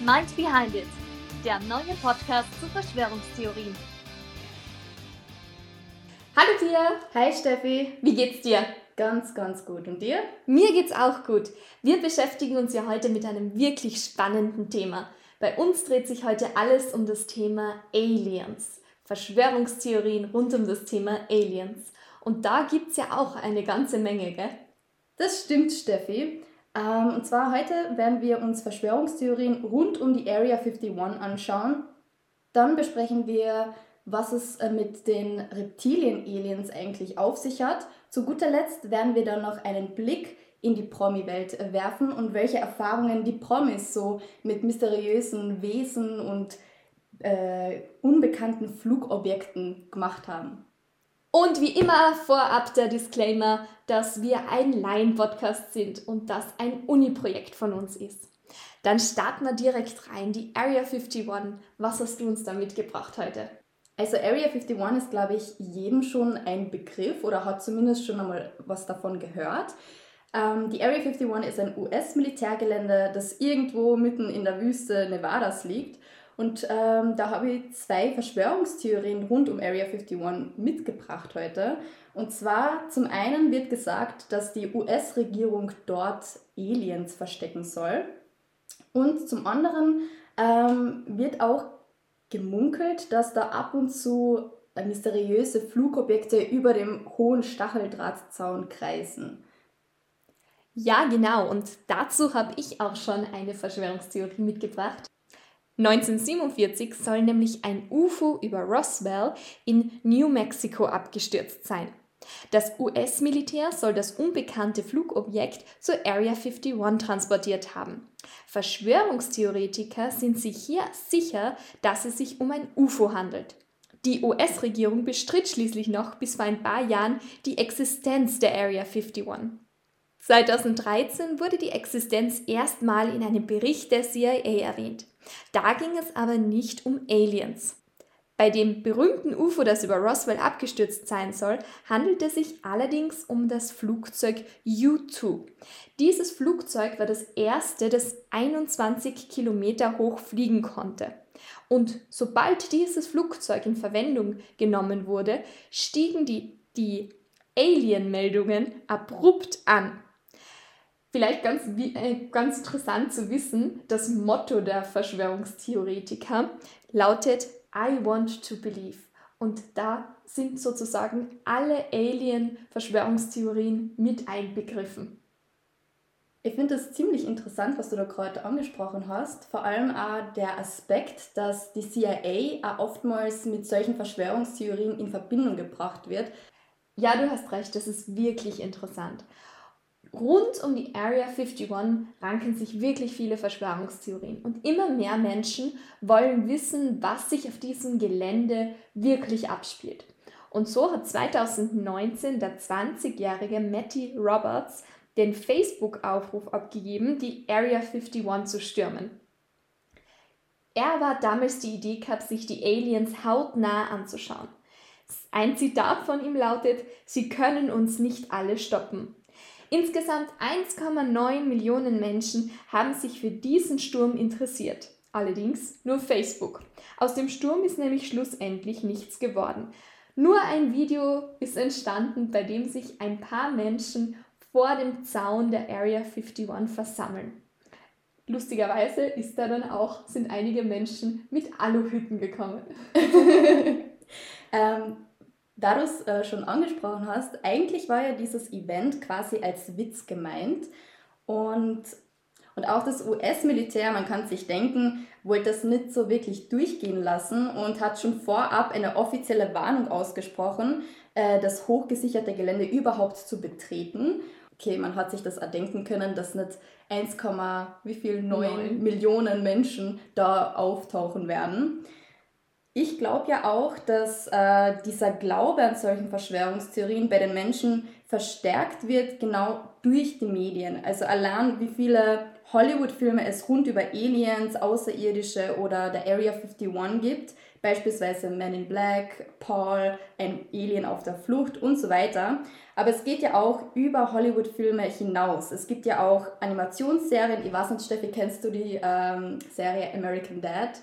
Mind Behind It, der neue Podcast zu Verschwörungstheorien. Hallo Tia! Hi Steffi! Wie geht's dir? Ganz, ganz gut. Und dir? Mir geht's auch gut. Wir beschäftigen uns ja heute mit einem wirklich spannenden Thema. Bei uns dreht sich heute alles um das Thema Aliens. Verschwörungstheorien rund um das Thema Aliens. Und da gibt's ja auch eine ganze Menge, gell? Das stimmt, Steffi. Ähm, und zwar heute werden wir uns Verschwörungstheorien rund um die Area 51 anschauen. Dann besprechen wir, was es äh, mit den Reptilien-Aliens eigentlich auf sich hat. Zu guter Letzt werden wir dann noch einen Blick in die Promi-Welt äh, werfen und welche Erfahrungen die Promis so mit mysteriösen Wesen und äh, unbekannten Flugobjekten gemacht haben. Und wie immer vorab der Disclaimer, dass wir ein Laien-Podcast sind und das ein Uni-Projekt von uns ist. Dann starten wir direkt rein. Die Area 51. Was hast du uns da mitgebracht heute? Also Area 51 ist, glaube ich, jedem schon ein Begriff oder hat zumindest schon einmal was davon gehört. Ähm, die Area 51 ist ein US-Militärgelände, das irgendwo mitten in der Wüste Nevadas liegt und ähm, da habe ich zwei Verschwörungstheorien rund um Area 51 mitgebracht heute. Und zwar zum einen wird gesagt, dass die US-Regierung dort Aliens verstecken soll. Und zum anderen ähm, wird auch gemunkelt, dass da ab und zu mysteriöse Flugobjekte über dem hohen Stacheldrahtzaun kreisen. Ja, genau. Und dazu habe ich auch schon eine Verschwörungstheorie mitgebracht. 1947 soll nämlich ein UFO über Roswell in New Mexico abgestürzt sein. Das US-Militär soll das unbekannte Flugobjekt zur Area 51 transportiert haben. Verschwörungstheoretiker sind sich hier sicher, dass es sich um ein UFO handelt. Die US-Regierung bestritt schließlich noch bis vor ein paar Jahren die Existenz der Area 51. 2013 wurde die Existenz erstmal in einem Bericht der CIA erwähnt. Da ging es aber nicht um Aliens. Bei dem berühmten UFO, das über Roswell abgestürzt sein soll, handelt es sich allerdings um das Flugzeug U-2. Dieses Flugzeug war das erste, das 21 Kilometer hoch fliegen konnte. Und sobald dieses Flugzeug in Verwendung genommen wurde, stiegen die, die Alien-Meldungen abrupt an. Vielleicht ganz, äh, ganz interessant zu wissen, das Motto der Verschwörungstheoretiker lautet I want to believe. Und da sind sozusagen alle Alien-Verschwörungstheorien mit einbegriffen. Ich finde es ziemlich interessant, was du da gerade angesprochen hast. Vor allem auch der Aspekt, dass die CIA auch oftmals mit solchen Verschwörungstheorien in Verbindung gebracht wird. Ja, du hast recht, das ist wirklich interessant. Rund um die Area 51 ranken sich wirklich viele Verschwörungstheorien und immer mehr Menschen wollen wissen, was sich auf diesem Gelände wirklich abspielt. Und so hat 2019 der 20-jährige Matty Roberts den Facebook-Aufruf abgegeben, die Area 51 zu stürmen. Er war damals die Idee gehabt, sich die Aliens hautnah anzuschauen. Ein Zitat von ihm lautet, Sie können uns nicht alle stoppen. Insgesamt 1,9 Millionen Menschen haben sich für diesen Sturm interessiert. Allerdings nur Facebook. Aus dem Sturm ist nämlich schlussendlich nichts geworden. Nur ein Video ist entstanden, bei dem sich ein paar Menschen vor dem Zaun der Area 51 versammeln. Lustigerweise ist da dann auch, sind einige Menschen mit Aluhütten gekommen. ähm, da du es äh, schon angesprochen hast, eigentlich war ja dieses Event quasi als Witz gemeint. Und, und auch das US-Militär, man kann sich denken, wollte das nicht so wirklich durchgehen lassen und hat schon vorab eine offizielle Warnung ausgesprochen, äh, das hochgesicherte Gelände überhaupt zu betreten. Okay, man hat sich das erdenken können, dass nicht 1, wie viel 9 Millionen Menschen da auftauchen werden. Ich glaube ja auch, dass äh, dieser Glaube an solchen Verschwörungstheorien bei den Menschen verstärkt wird, genau durch die Medien. Also allein wie viele Hollywood-Filme es rund über Aliens, Außerirdische oder der Area 51 gibt, beispielsweise Men in Black, Paul, ein Alien auf der Flucht und so weiter. Aber es geht ja auch über Hollywood-Filme hinaus. Es gibt ja auch Animationsserien. Ich weiß nicht, Steffi, kennst du die ähm, Serie American Dad?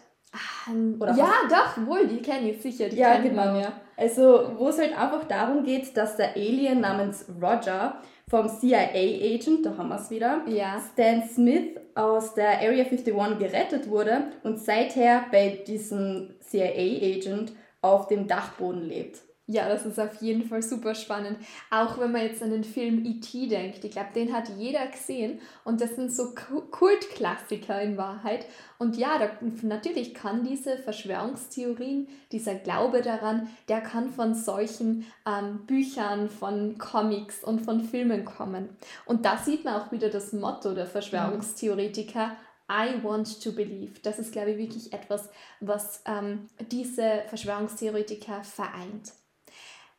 Oder ja, was? doch, wohl, die kenne ich sicher. Die ja, genau. Man, ja. Also, wo es halt einfach darum geht, dass der Alien namens Roger vom CIA-Agent, da haben wir es wieder, ja. Stan Smith aus der Area 51 gerettet wurde und seither bei diesem CIA-Agent auf dem Dachboden lebt. Ja, das ist auf jeden Fall super spannend. Auch wenn man jetzt an den Film E.T. denkt. Ich glaube, den hat jeder gesehen. Und das sind so Kultklassiker in Wahrheit. Und ja, da, natürlich kann diese Verschwörungstheorien, dieser Glaube daran, der kann von solchen ähm, Büchern, von Comics und von Filmen kommen. Und da sieht man auch wieder das Motto der Verschwörungstheoretiker. I want to believe. Das ist, glaube ich, wirklich etwas, was ähm, diese Verschwörungstheoretiker vereint.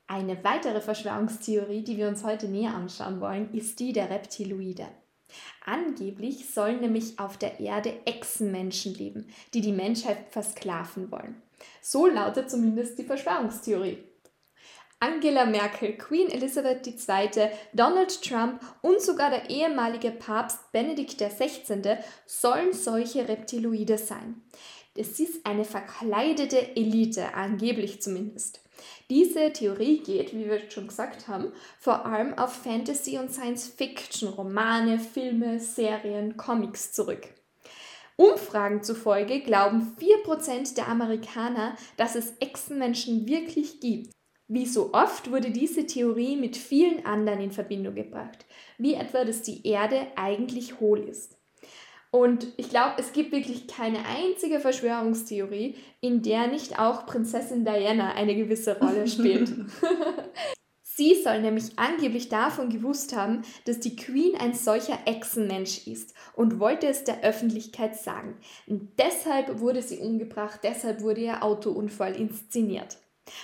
Eine weitere Verschwörungstheorie, die wir uns heute näher anschauen wollen, ist die der Reptiloide. Angeblich sollen nämlich auf der Erde Echsenmenschen leben, die die Menschheit versklaven wollen. So lautet zumindest die Verschwörungstheorie. Angela Merkel, Queen Elizabeth II., Donald Trump und sogar der ehemalige Papst Benedikt XVI. sollen solche Reptiloide sein. Es ist eine verkleidete Elite, angeblich zumindest. Diese Theorie geht, wie wir schon gesagt haben, vor allem auf Fantasy- und Science-Fiction, Romane, Filme, Serien, Comics zurück. Umfragen zufolge glauben 4% der Amerikaner, dass es Echsenmenschen wirklich gibt. Wie so oft wurde diese Theorie mit vielen anderen in Verbindung gebracht, wie etwa, dass die Erde eigentlich hohl ist. Und ich glaube, es gibt wirklich keine einzige Verschwörungstheorie, in der nicht auch Prinzessin Diana eine gewisse Rolle spielt. Sie soll nämlich angeblich davon gewusst haben, dass die Queen ein solcher Echsenmensch ist und wollte es der Öffentlichkeit sagen. Und deshalb wurde sie umgebracht, deshalb wurde ihr Autounfall inszeniert.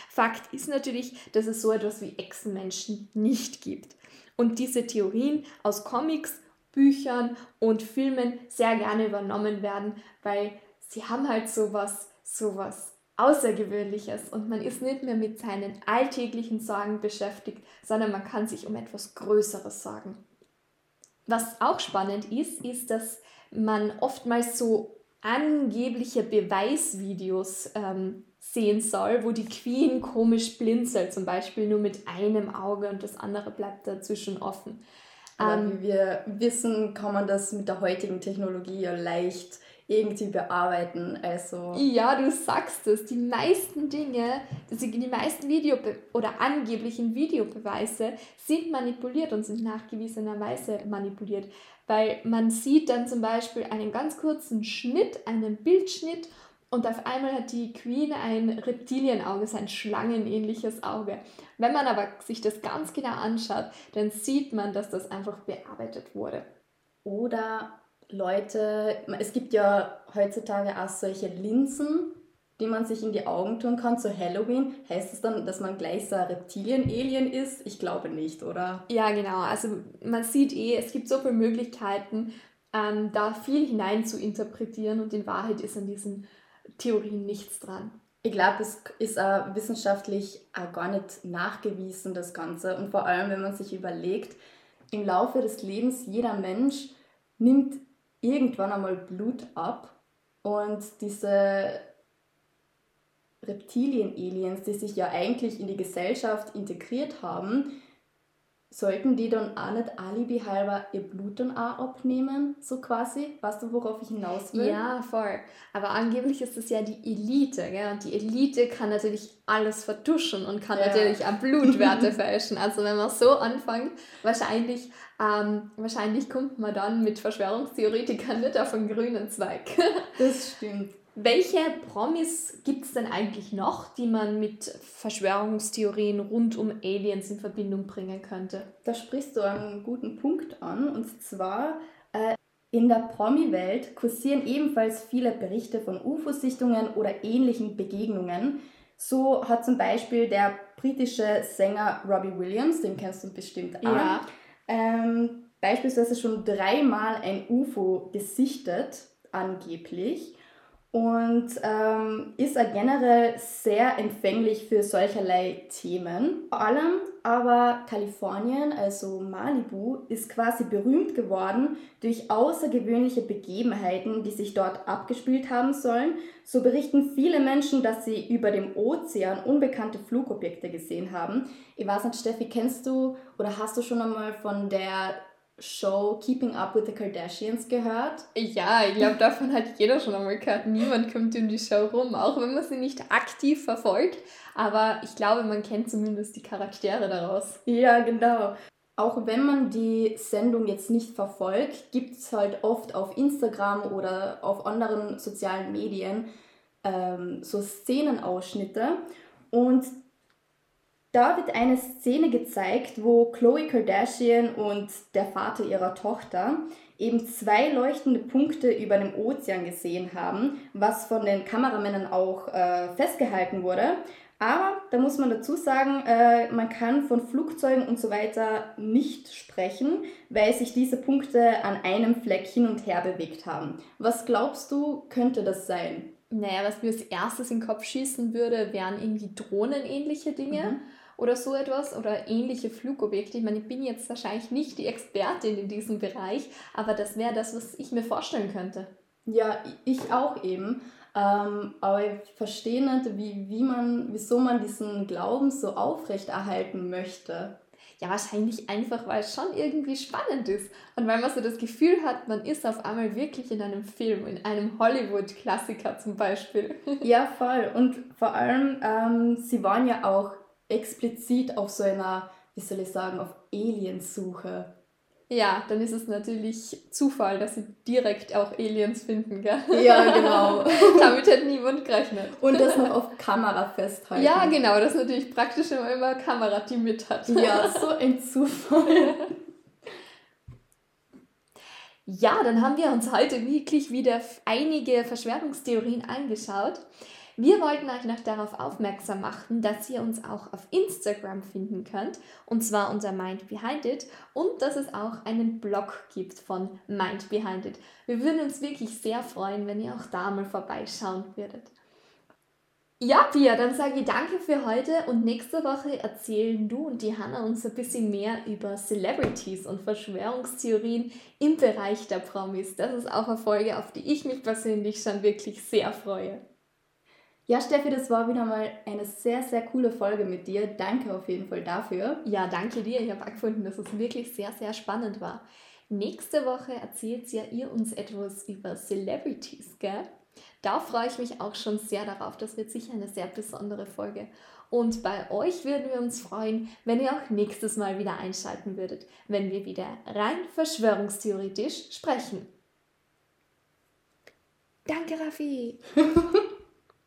Fakt ist natürlich, dass es so etwas wie Echsenmenschen nicht gibt. Und diese Theorien aus Comics Büchern und Filmen sehr gerne übernommen werden, weil sie haben halt sowas, sowas Außergewöhnliches und man ist nicht mehr mit seinen alltäglichen Sorgen beschäftigt, sondern man kann sich um etwas Größeres sorgen. Was auch spannend ist, ist, dass man oftmals so angebliche Beweisvideos ähm, sehen soll, wo die Queen komisch blinzelt, zum Beispiel nur mit einem Auge und das andere bleibt dazwischen offen. Ähm, wie wir wissen, kann man das mit der heutigen Technologie ja leicht irgendwie bearbeiten. Also ja, du sagst es. Die meisten Dinge, die meisten Video- oder angeblichen Videobeweise sind manipuliert und sind nachgewiesenerweise manipuliert. Weil man sieht dann zum Beispiel einen ganz kurzen Schnitt, einen Bildschnitt und auf einmal hat die Queen ein Reptilienauge, ein schlangenähnliches Auge. Wenn man aber sich das ganz genau anschaut, dann sieht man, dass das einfach bearbeitet wurde. Oder Leute, es gibt ja heutzutage auch solche Linsen, die man sich in die Augen tun kann zu Halloween. Heißt das dann, dass man gleich so ein Reptilien-Alien ist? Ich glaube nicht, oder? Ja, genau. Also man sieht eh, es gibt so viele Möglichkeiten, ähm, da viel hinein zu interpretieren und in Wahrheit ist an diesen Theorien nichts dran. Ich glaube, es ist auch wissenschaftlich auch gar nicht nachgewiesen, das Ganze. Und vor allem, wenn man sich überlegt, im Laufe des Lebens, jeder Mensch nimmt irgendwann einmal Blut ab und diese Reptilien-Aliens, die sich ja eigentlich in die Gesellschaft integriert haben, sollten die dann auch nicht alibi halber ihr Blut dann auch abnehmen, so quasi? Weißt du, worauf ich hinaus will? Ja, voll. Aber angeblich ist das ja die Elite, gell? Und die Elite kann natürlich alles vertuschen und kann ja. natürlich auch Blutwerte fälschen. Also wenn man so anfängt, wahrscheinlich, ähm, wahrscheinlich kommt man dann mit Verschwörungstheoretikern nicht auf einen grünen Zweig. das stimmt. Welche Promis gibt es denn eigentlich noch, die man mit Verschwörungstheorien rund um Aliens in Verbindung bringen könnte? Da sprichst du einen guten Punkt an. Und zwar äh, in der Promi-Welt kursieren ebenfalls viele Berichte von UFO-Sichtungen oder ähnlichen Begegnungen. So hat zum Beispiel der britische Sänger Robbie Williams, den kennst du bestimmt auch, ja. ähm, beispielsweise schon dreimal ein UFO gesichtet, angeblich und ähm, ist er generell sehr empfänglich für solcherlei Themen. Vor allem aber Kalifornien, also Malibu, ist quasi berühmt geworden durch außergewöhnliche Begebenheiten, die sich dort abgespielt haben sollen. So berichten viele Menschen, dass sie über dem Ozean unbekannte Flugobjekte gesehen haben. Ich weiß nicht, Steffi, kennst du oder hast du schon einmal von der Show Keeping Up with the Kardashians gehört? Ja, ich glaube, davon hat jeder schon einmal gehört. Niemand kommt in die Show rum, auch wenn man sie nicht aktiv verfolgt. Aber ich glaube, man kennt zumindest die Charaktere daraus. Ja, genau. Auch wenn man die Sendung jetzt nicht verfolgt, gibt es halt oft auf Instagram oder auf anderen sozialen Medien ähm, so Szenenausschnitte. Und da wird eine Szene gezeigt, wo Chloe Kardashian und der Vater ihrer Tochter eben zwei leuchtende Punkte über dem Ozean gesehen haben, was von den Kameramännern auch äh, festgehalten wurde. Aber da muss man dazu sagen, äh, man kann von Flugzeugen und so weiter nicht sprechen, weil sich diese Punkte an einem Fleck hin und her bewegt haben. Was glaubst du, könnte das sein? Naja, was mir als erstes in den Kopf schießen würde, wären irgendwie drohnenähnliche Dinge. Mhm oder so etwas oder ähnliche Flugobjekte. Ich meine, ich bin jetzt wahrscheinlich nicht die Expertin in diesem Bereich, aber das wäre das, was ich mir vorstellen könnte. Ja, ich auch eben. Ähm, aber ich verstehe nicht, wie, wie man, wieso man diesen Glauben so aufrechterhalten möchte. Ja, wahrscheinlich einfach, weil es schon irgendwie spannend ist. Und weil man so das Gefühl hat, man ist auf einmal wirklich in einem Film, in einem Hollywood-Klassiker zum Beispiel. Ja, voll. Und vor allem, ähm, sie waren ja auch explizit auf so einer, wie soll ich sagen, auf Aliensuche. Ja, dann ist es natürlich Zufall, dass sie direkt auch Aliens finden, gell? Ja, genau. Damit hätte niemand gerechnet. Und das noch auf Kamera festhalten. Ja, genau, das ist natürlich praktisch, wenn man immer eine Kamera, die mit hat. Ja, so ein Zufall. Ja, dann haben wir uns heute wirklich wieder einige Verschwörungstheorien angeschaut. Wir wollten euch noch darauf aufmerksam machen, dass ihr uns auch auf Instagram finden könnt, und zwar unter Mind Behind It, und dass es auch einen Blog gibt von Mind Behind It. Wir würden uns wirklich sehr freuen, wenn ihr auch da mal vorbeischauen würdet. Ja, Pia, dann sage ich danke für heute und nächste Woche erzählen du und die Hanna uns ein bisschen mehr über Celebrities und Verschwörungstheorien im Bereich der Promis. Das ist auch eine Folge, auf die ich mich persönlich schon wirklich sehr freue. Ja, Steffi, das war wieder mal eine sehr, sehr coole Folge mit dir. Danke auf jeden Fall dafür. Ja, danke dir. Ich habe auch gefunden, dass es wirklich sehr, sehr spannend war. Nächste Woche erzählt ja ihr uns etwas über Celebrities, gell? Da freue ich mich auch schon sehr darauf. Das wird sicher eine sehr besondere Folge. Und bei euch würden wir uns freuen, wenn ihr auch nächstes Mal wieder einschalten würdet, wenn wir wieder rein verschwörungstheoretisch sprechen. Danke, Raffi.